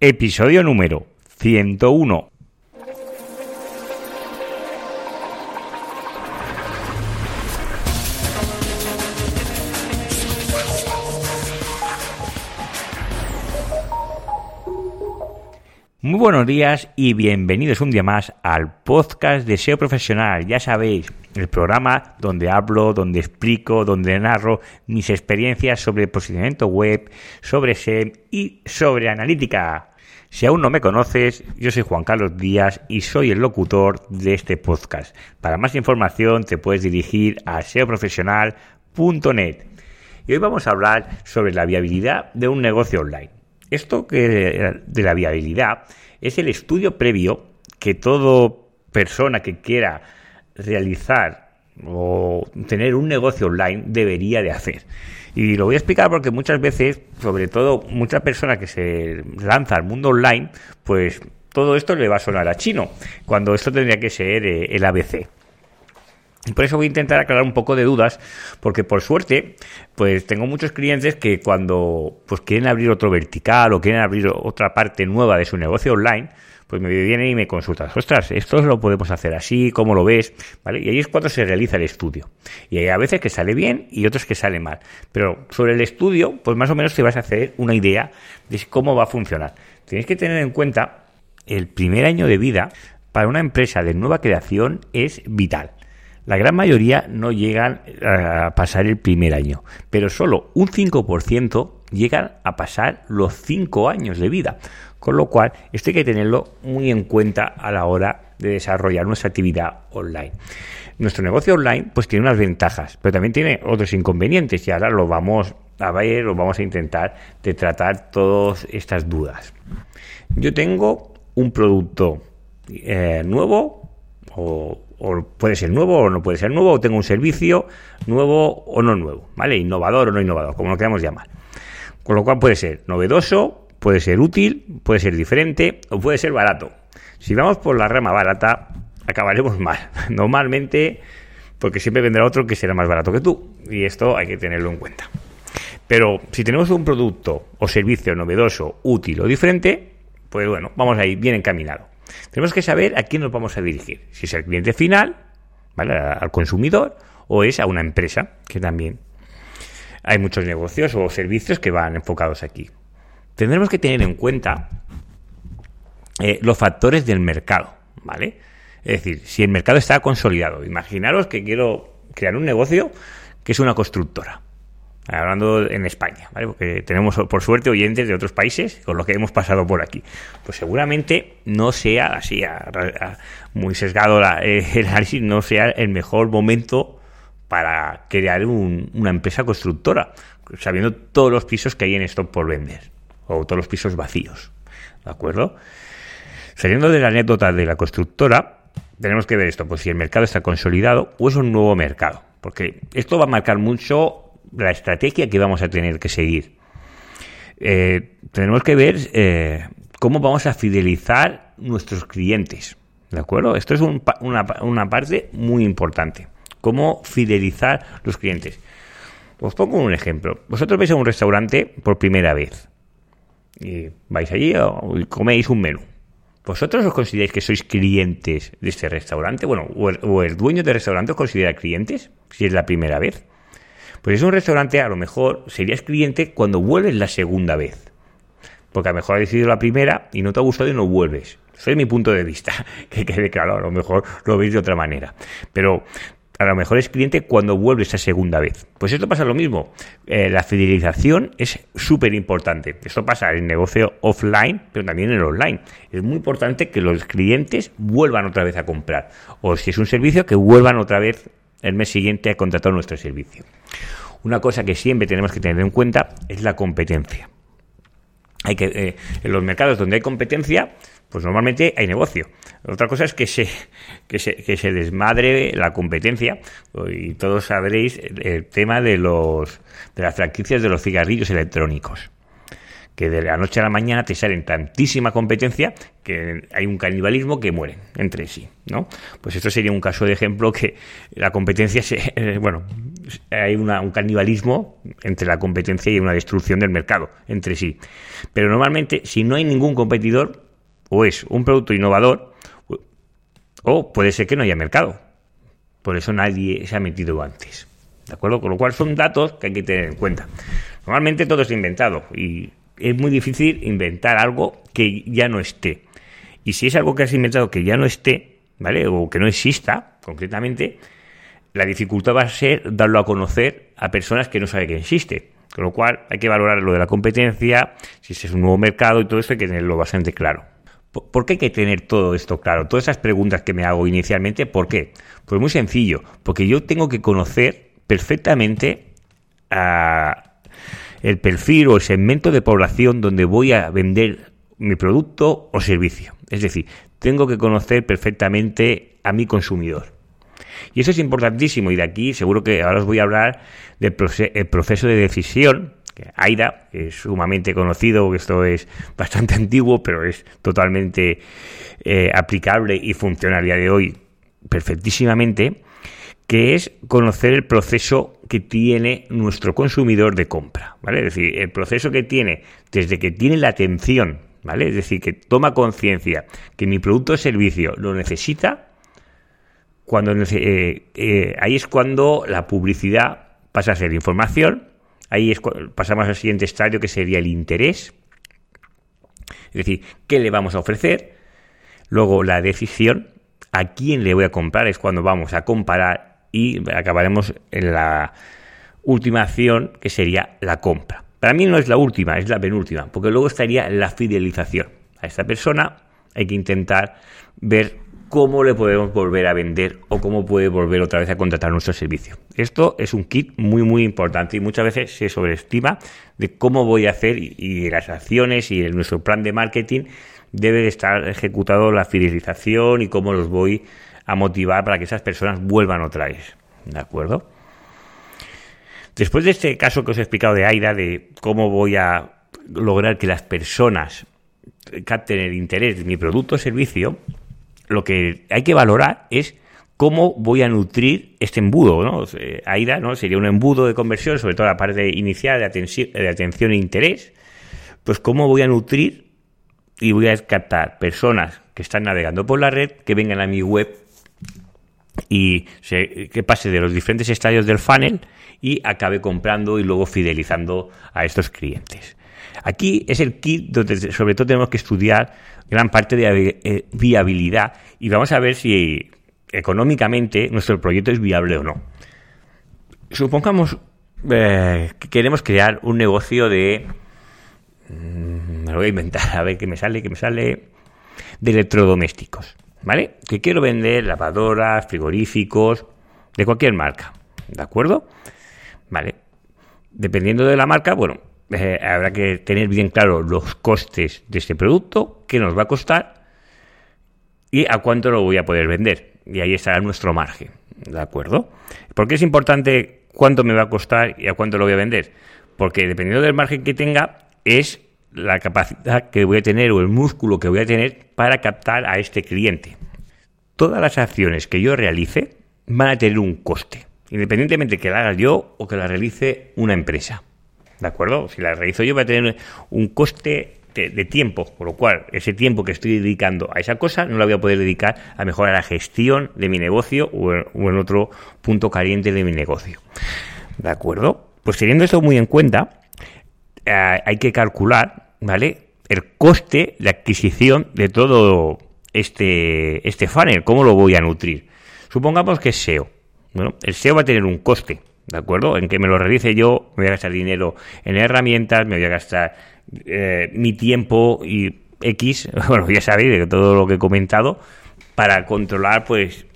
Episodio número 101. Muy buenos días y bienvenidos un día más al podcast de SEO Profesional. Ya sabéis, el programa donde hablo, donde explico, donde narro mis experiencias sobre posicionamiento web, sobre SEM y sobre analítica. Si aún no me conoces, yo soy Juan Carlos Díaz y soy el locutor de este podcast. Para más información te puedes dirigir a seoprofesional.net. Y hoy vamos a hablar sobre la viabilidad de un negocio online. Esto que de la viabilidad es el estudio previo que toda persona que quiera realizar o tener un negocio online debería de hacer. Y lo voy a explicar porque muchas veces, sobre todo muchas personas que se lanza al mundo online, pues todo esto le va a sonar a chino, cuando esto tendría que ser eh, el ABC. Por eso voy a intentar aclarar un poco de dudas, porque por suerte, pues tengo muchos clientes que cuando pues quieren abrir otro vertical o quieren abrir otra parte nueva de su negocio online, pues me vienen y me consultan, ostras, esto lo podemos hacer así, ¿cómo lo ves? ¿Vale? Y ahí es cuando se realiza el estudio. Y hay a veces que sale bien y otros que sale mal. Pero sobre el estudio, pues más o menos te vas a hacer una idea de cómo va a funcionar. Tienes que tener en cuenta el primer año de vida para una empresa de nueva creación es vital. La gran mayoría no llegan a pasar el primer año, pero solo un 5% llegan a pasar los 5 años de vida. Con lo cual, esto hay que tenerlo muy en cuenta a la hora de desarrollar nuestra actividad online. Nuestro negocio online pues tiene unas ventajas, pero también tiene otros inconvenientes y ahora lo vamos a ver, lo vamos a intentar de tratar todas estas dudas. Yo tengo un producto eh, nuevo o o puede ser nuevo o no puede ser nuevo, o tengo un servicio nuevo o no nuevo, ¿vale? Innovador o no innovador, como lo queramos llamar. Con lo cual puede ser novedoso, puede ser útil, puede ser diferente o puede ser barato. Si vamos por la rama barata, acabaremos mal. Normalmente, porque siempre vendrá otro que será más barato que tú. Y esto hay que tenerlo en cuenta. Pero si tenemos un producto o servicio novedoso, útil o diferente, pues bueno, vamos a ir bien encaminado. Tenemos que saber a quién nos vamos a dirigir. Si es al cliente final, ¿vale? al consumidor, o es a una empresa, que también hay muchos negocios o servicios que van enfocados aquí. Tendremos que tener en cuenta eh, los factores del mercado, ¿vale? Es decir, si el mercado está consolidado, imaginaros que quiero crear un negocio que es una constructora hablando en España, ¿vale? porque tenemos por suerte oyentes de otros países con los que hemos pasado por aquí. Pues seguramente no sea así, muy sesgado eh, el análisis, no sea el mejor momento para crear una empresa constructora, sabiendo todos los pisos que hay en stock por vender, o todos los pisos vacíos. ¿De acuerdo? Saliendo de la anécdota de la constructora, tenemos que ver esto, pues si el mercado está consolidado o es un nuevo mercado, porque esto va a marcar mucho la estrategia que vamos a tener que seguir. Eh, tenemos que ver eh, cómo vamos a fidelizar nuestros clientes. ¿De acuerdo? Esto es una, una, parte muy importante. Cómo fidelizar los clientes. Os pongo un ejemplo. Vosotros vais a un restaurante por primera vez. Y vais allí y coméis un menú. ¿Vosotros os consideráis que sois clientes de este restaurante? Bueno, o el, dueño del restaurante os considera clientes, si es la primera vez. Pues es un restaurante, a lo mejor serías cliente cuando vuelves la segunda vez. Porque a lo mejor has decidido la primera y no te ha gustado y no vuelves. Es mi punto de vista, que quede claro, a lo mejor lo veis de otra manera. Pero a lo mejor es cliente cuando vuelves esa segunda vez. Pues esto pasa lo mismo. Eh, la fidelización es súper importante. Esto pasa en el negocio offline, pero también en el online. Es muy importante que los clientes vuelvan otra vez a comprar. O si es un servicio, que vuelvan otra vez el mes siguiente a contratar nuestro servicio. Una cosa que siempre tenemos que tener en cuenta es la competencia. Hay que, eh, en los mercados donde hay competencia, pues normalmente hay negocio. Otra cosa es que se, que se, que se desmadre la competencia y todos sabréis el tema de, los, de las franquicias de los cigarrillos electrónicos que de la noche a la mañana te salen tantísima competencia que hay un canibalismo que mueren entre sí, ¿no? Pues esto sería un caso de ejemplo que la competencia, se, eh, bueno, hay un canibalismo entre la competencia y una destrucción del mercado entre sí. Pero normalmente, si no hay ningún competidor, o es un producto innovador, o puede ser que no haya mercado. Por eso nadie se ha metido antes. ¿De acuerdo? Con lo cual son datos que hay que tener en cuenta. Normalmente todo es inventado y es muy difícil inventar algo que ya no esté. Y si es algo que has inventado que ya no esté, ¿vale? O que no exista, concretamente, la dificultad va a ser darlo a conocer a personas que no saben que existe. Con lo cual hay que valorar lo de la competencia, si es un nuevo mercado y todo esto hay que tenerlo bastante claro. ¿Por qué hay que tener todo esto claro? Todas esas preguntas que me hago inicialmente, ¿por qué? Pues muy sencillo, porque yo tengo que conocer perfectamente el perfil o el segmento de población donde voy a vender mi producto o servicio. Es decir, tengo que conocer perfectamente a mi consumidor. Y eso es importantísimo y de aquí seguro que ahora os voy a hablar del proceso de decisión AIDA, es sumamente conocido, esto es bastante antiguo, pero es totalmente eh, aplicable y funciona a día de hoy perfectísimamente, que es conocer el proceso que tiene nuestro consumidor de compra, ¿vale? Es decir, el proceso que tiene desde que tiene la atención, ¿vale? Es decir, que toma conciencia que mi producto o servicio lo necesita, cuando eh, eh, ahí es cuando la publicidad pasa a ser información Ahí pasamos al siguiente estadio que sería el interés. Es decir, ¿qué le vamos a ofrecer? Luego la decisión, a quién le voy a comprar, es cuando vamos a comparar y acabaremos en la última acción que sería la compra. Para mí no es la última, es la penúltima, porque luego estaría la fidelización. A esta persona hay que intentar ver cómo le podemos volver a vender o cómo puede volver otra vez a contratar nuestro servicio. Esto es un kit muy muy importante y muchas veces se sobreestima de cómo voy a hacer y, las acciones y nuestro plan de marketing debe de estar ejecutado la fidelización y cómo los voy a motivar para que esas personas vuelvan otra vez. ¿De acuerdo? Después de este caso que os he explicado de AIDA, de cómo voy a lograr que las personas capten el interés de mi producto o servicio, lo que hay que valorar es cómo voy a nutrir este embudo, ¿no? AIDA, ¿no? Sería un embudo de conversión, sobre todo la parte inicial de atención, de atención e interés. Pues cómo voy a nutrir y voy a captar personas que están navegando por la red, que vengan a mi web y que pase de los diferentes estadios del funnel y acabe comprando y luego fidelizando a estos clientes. Aquí es el kit donde sobre todo tenemos que estudiar gran parte de eh, viabilidad y vamos a ver si económicamente nuestro proyecto es viable o no. Supongamos eh, que queremos crear un negocio de... Mm, me lo voy a inventar, a ver qué me sale, qué me sale... De electrodomésticos, ¿vale? Que quiero vender lavadoras, frigoríficos, de cualquier marca, ¿de acuerdo? Vale. Dependiendo de la marca, bueno, eh, habrá que tener bien claro los costes de este producto, qué nos va a costar y a cuánto lo voy a poder vender. Y ahí estará nuestro margen. ¿De acuerdo? ¿Por qué es importante cuánto me va a costar y a cuánto lo voy a vender? Porque dependiendo del margen que tenga, es la capacidad que voy a tener o el músculo que voy a tener para captar a este cliente. Todas las acciones que yo realice van a tener un coste, independientemente que la haga yo o que la realice una empresa. ¿De acuerdo? Si la realizo yo, va a tener un coste de, tiempo, por lo cual ese tiempo que estoy dedicando a esa cosa no la voy a poder dedicar a mejorar la gestión de mi negocio o en, otro punto caliente de mi negocio. ¿De acuerdo? Pues teniendo esto muy en cuenta, eh, hay que calcular, ¿vale? El coste de adquisición de todo este, este funnel, cómo lo voy a nutrir. Supongamos que es SEO. Bueno, el SEO va a tener un coste, ¿de acuerdo? En que me lo realice yo, me voy a gastar dinero en herramientas, me voy a gastar eh, mi tiempo y X, bueno, ya sabéis de todo lo que he comentado, para controlar, pues,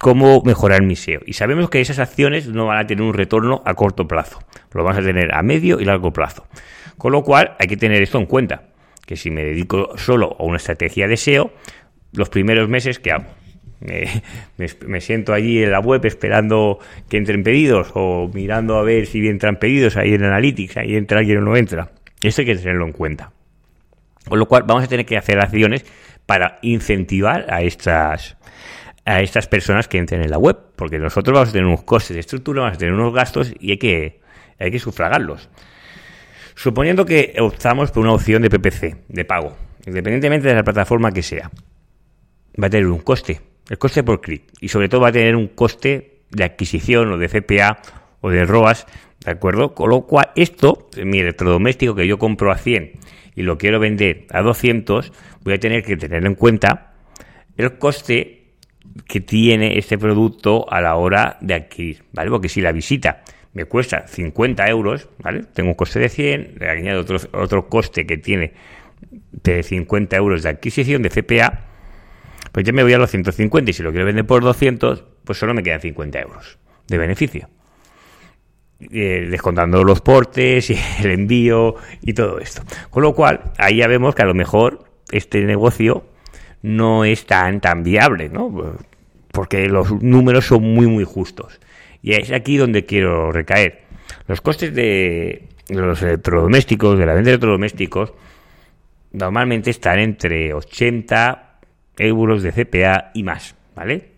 cómo mejorar mi SEO. Y sabemos que esas acciones no van a tener un retorno a corto plazo, lo vamos a tener a medio y largo plazo. Con lo cual, hay que tener esto en cuenta, que si me dedico solo a una estrategia de SEO, los primeros meses, ¿qué hago? Me, siento allí en la web esperando que entren pedidos o mirando a ver si entran pedidos ahí en Analytics, ahí entra alguien o no entra. Esto hay que tenerlo en cuenta. Con lo cual vamos a tener que hacer acciones para incentivar a estas a estas personas que entren en la web, porque nosotros vamos a tener unos costes de estructura, vamos a tener unos gastos y hay que, hay que sufragarlos. Suponiendo que optamos por una opción de PPC, de pago, independientemente de la plataforma que sea, va a tener un coste, el coste por clic, y sobre todo va a tener un coste de adquisición o de CPA o de ROAS, ¿de acuerdo? Con lo cual, esto, mi electrodoméstico que yo compro a 100 y lo quiero vender a 200, voy a tener que tener en cuenta el coste que tiene este producto a la hora de adquirir, ¿vale? Porque si la visita me cuesta 50 euros, ¿vale? Tengo un coste de 100, le añado otro, otro coste que tiene de 50 euros de adquisición de CPA, pues ya me voy a los 150 y si lo quiero vender por 200, pues solo me quedan 50 euros de beneficio. Eh, descontando los portes y el envío y todo esto. Con lo cual, ahí ya vemos que a lo mejor este negocio no es tan, tan viable, ¿no? Porque los números son muy, muy justos. Y es aquí donde quiero recaer. Los costes de los electrodomésticos, de la venta de electrodomésticos, normalmente están entre 80 euros de CPA y más, ¿vale?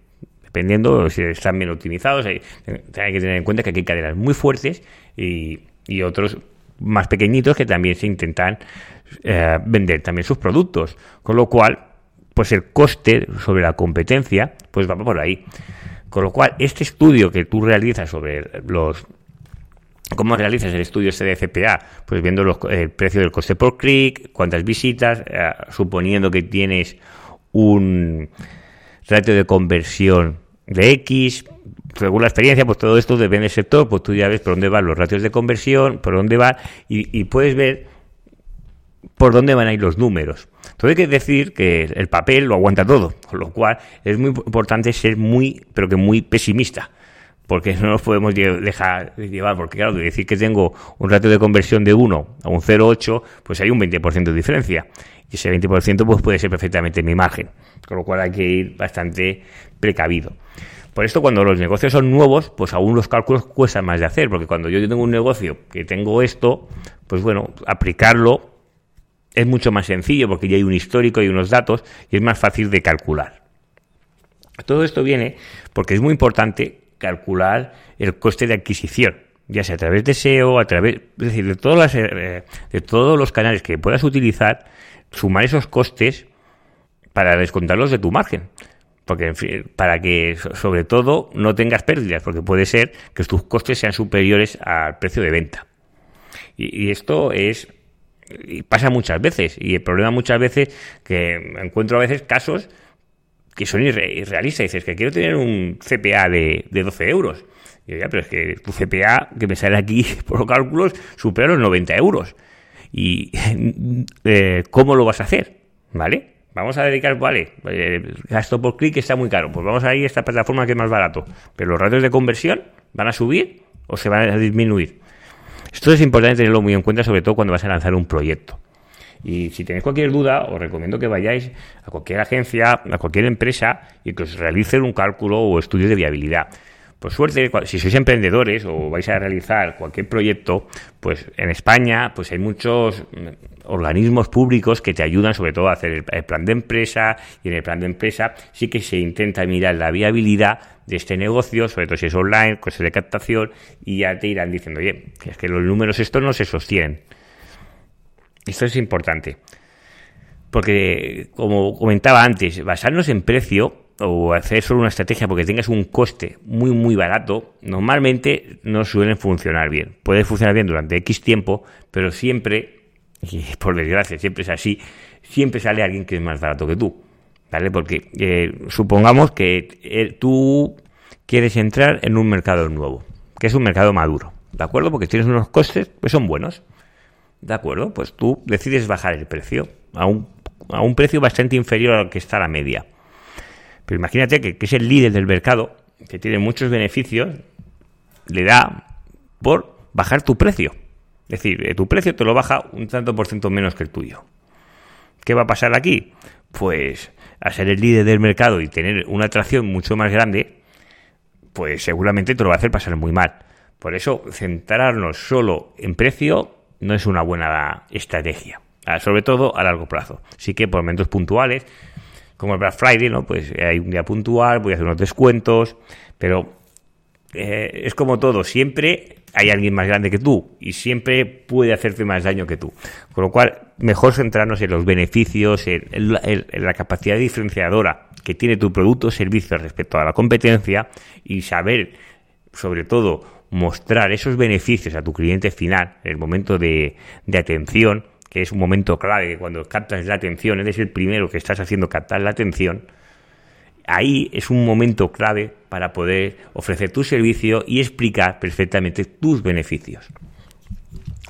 Dependiendo si están bien optimizados, hay, que tener en cuenta que hay cadenas muy fuertes y, otros más pequeñitos que también se intentan eh, vender también sus productos. Con lo cual, pues el coste sobre la competencia, pues va por ahí. Con lo cual, este estudio que tú realizas sobre los ¿Cómo realizas el estudio este de CPA? Pues viendo el precio del coste por clic, cuántas visitas, eh, suponiendo que tienes un ratio de conversión de X, según la experiencia, pues todo esto depende del sector, pues tú ya ves por dónde van los ratios de conversión, por dónde va, y puedes ver por dónde van a ir los números. Todo hay que decir que el papel lo aguanta todo, con lo cual es muy importante ser muy, pero que muy pesimista, porque no nos podemos dejar llevar, porque claro, de decir que tengo un ratio de conversión de 1 a un 0,8, pues hay un 20% de diferencia. Y ese 20% pues puede ser perfectamente mi margen, con lo cual hay que ir bastante precavido. Por esto, cuando los negocios son nuevos, pues aún los cálculos cuestan más de hacer, porque cuando yo tengo un negocio que tengo esto, pues bueno, aplicarlo es mucho más sencillo porque ya hay un histórico y unos datos y es más fácil de calcular. Todo esto viene porque es muy importante calcular el coste de adquisición, ya sea a través de SEO, a través, es decir, de, todas las, eh, de todos los canales que puedas utilizar, sumar esos costes para descontarlos de tu margen. Porque, para que, sobre todo, no tengas pérdidas, porque puede ser que tus costes sean superiores al precio de venta. y esto es y pasa muchas veces. Y el problema muchas veces que encuentro a veces casos que son irrealistas. Dices que quiero tener un CPA de, de 12 euros. Yo, ya, pero es que tu CPA que me sale aquí por los cálculos supera los 90 euros. ¿Y eh, cómo lo vas a hacer? ¿Vale? Vamos a dedicar, vale, el gasto por clic está muy caro. Pues vamos a ir a esta plataforma que es más barato. Pero los ratios de conversión van a subir o se van a disminuir. Esto es importante tenerlo muy en cuenta, sobre todo cuando vas a lanzar un proyecto. Y si tenéis cualquier duda, os recomiendo que vayáis a cualquier agencia, a cualquier empresa y que os realicen un cálculo o estudio de viabilidad. Por suerte, si sois emprendedores o vais a realizar cualquier proyecto, pues en España pues hay muchos mm, organismos públicos que te ayudan sobre todo a hacer el plan de empresa y en el plan de empresa sí que se intenta mirar la viabilidad de este negocio, sobre todo si es online, cosas de captación y ya te irán diciendo, oye, es que los números estos no se sostienen. Esto es importante. Porque, como comentaba antes, basarnos en precio o hacer solo una estrategia porque tengas un coste muy muy barato, normalmente no suelen funcionar bien. Puede funcionar bien durante X tiempo, pero siempre, y por desgracia siempre es así, siempre sale alguien que es más barato que tú. ¿Vale? Porque eh, supongamos que eh, tú quieres entrar en un mercado nuevo, que es un mercado maduro. ¿De acuerdo? Porque tienes unos costes que son buenos. ¿De acuerdo? Pues tú decides bajar el precio a un, a un precio bastante inferior al que está la media. Pero imagínate que, es el líder del mercado, que tiene muchos beneficios, le da por bajar tu precio. Es decir, eh, tu precio te lo baja un tanto por ciento menos que el tuyo. ¿Qué va a pasar aquí? Pues a ser el líder del mercado y tener una atracción mucho más grande, pues seguramente te lo va a hacer pasar muy mal. Por eso, centrarnos solo en precio no es una buena estrategia, sobre todo a largo plazo. Sí que por momentos puntuales, como el Black Friday, ¿no? Pues hay un día puntual, voy a hacer unos descuentos, pero eh, es como todo, siempre hay alguien más grande que tú y siempre puede hacerte más daño que tú. Con lo cual, mejor centrarnos en los beneficios, en, la capacidad diferenciadora que tiene tu producto o servicio respecto a la competencia y saber, sobre todo, mostrar esos beneficios a tu cliente final en el momento de atención, que es un momento clave, cuando captas la atención, eres el primero que estás haciendo captar la atención, ahí es un momento clave para poder ofrecer tu servicio y explicar perfectamente tus beneficios.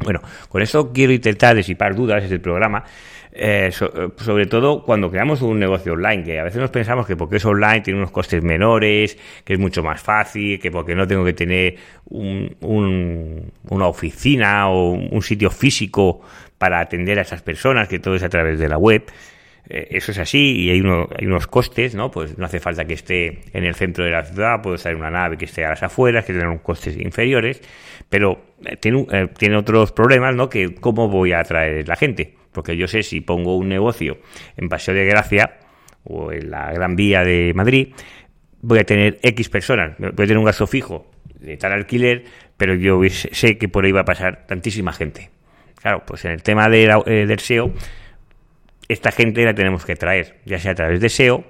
Bueno, con eso quiero intentar disipar dudas desde el programa, eh, sobre todo cuando creamos un negocio online, que a veces nos pensamos que porque es online tiene unos costes menores, que es mucho más fácil, que porque no tengo que tener una oficina o un sitio físico para atender a esas personas, que todo es a través de la web. Eh, eso es así y hay, hay unos costes, ¿no? Pues no hace falta que esté en el centro de la ciudad, puede estar en una nave que esté a las afueras, que tenga unos costes inferiores, pero eh, tiene, eh, tiene otros problemas, ¿no? Que cómo voy a atraer la gente, porque yo sé si pongo un negocio en Paseo de Gracia o en la Gran Vía de Madrid, voy a tener X personas, voy a tener un gasto fijo de tal alquiler, pero yo sé que por ahí va a pasar tantísima gente. Claro, pues en el tema del SEO esta gente la tenemos que traer, ya sea a través de SEO,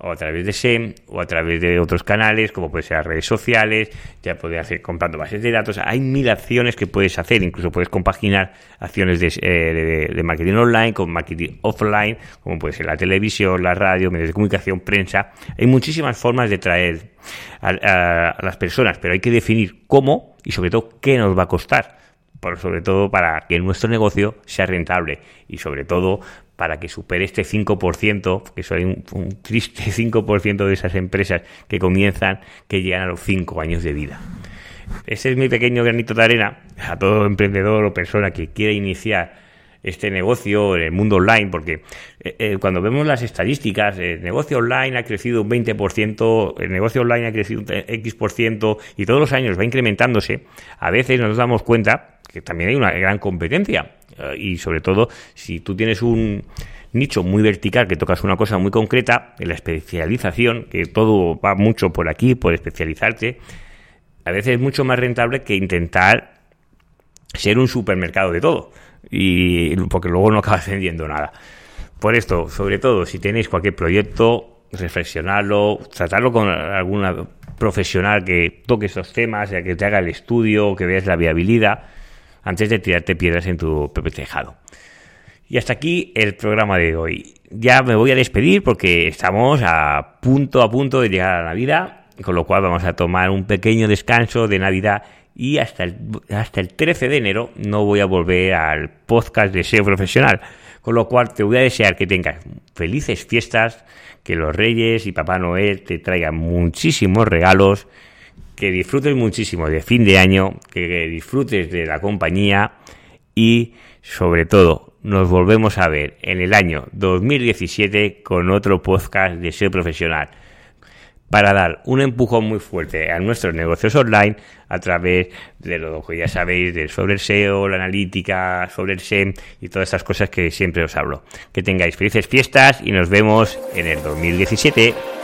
o a través de SEM, o a través de otros canales, como puede ser redes sociales, ya puedes hacer comprando bases de datos. Hay mil acciones que puedes hacer, incluso puedes compaginar acciones de, eh, marketing online con marketing offline, como puede ser la televisión, la radio, medios de comunicación, prensa. Hay muchísimas formas de traer a, las personas, pero hay que definir cómo y sobre todo qué nos va a costar. Por, sobre todo para que nuestro negocio sea rentable y sobre todo para que supere este 5%, que soy un, un triste 5% de esas empresas que comienzan, que llegan a los 5 años de vida. Ese es mi pequeño granito de arena a todo emprendedor o persona que quiera iniciar este negocio en el mundo online, porque eh, eh, cuando vemos las estadísticas, el negocio online ha crecido un 20%, el negocio online ha crecido un X% y todos los años va incrementándose, a veces nos damos cuenta que también hay una gran competencia. Eh, y sobre todo, si tú tienes un nicho muy vertical, que tocas una cosa muy concreta, en la especialización, que todo va mucho por aquí, por especializarte, a veces es mucho más rentable que intentar ser un supermercado de todo. Y porque luego no acabas vendiendo nada. Por esto, sobre todo, si tenéis cualquier proyecto, reflexionarlo, tratarlo con alguna profesional que toque estos temas, ya que te haga el estudio, que veas la viabilidad antes de tirarte piedras en tu propio tejado. Y hasta aquí el programa de hoy. Ya me voy a despedir porque estamos a punto a punto de llegar a Navidad, con lo cual vamos a tomar un pequeño descanso de Navidad y hasta el, hasta el 13 de enero no voy a volver al podcast de SEO profesional. Con lo cual te voy a desear que tengas felices fiestas, que los Reyes y Papá Noel te traigan muchísimos regalos que disfrutes muchísimo de fin de año, que disfrutes de la compañía y sobre todo nos volvemos a ver en el año 2017 con otro podcast de ser profesional para dar un empujón muy fuerte a nuestros negocios online a través de lo que ya sabéis del sobre el SEO, la analítica, sobre el SEM y todas estas cosas que siempre os hablo. Que tengáis felices fiestas y nos vemos en el 2017.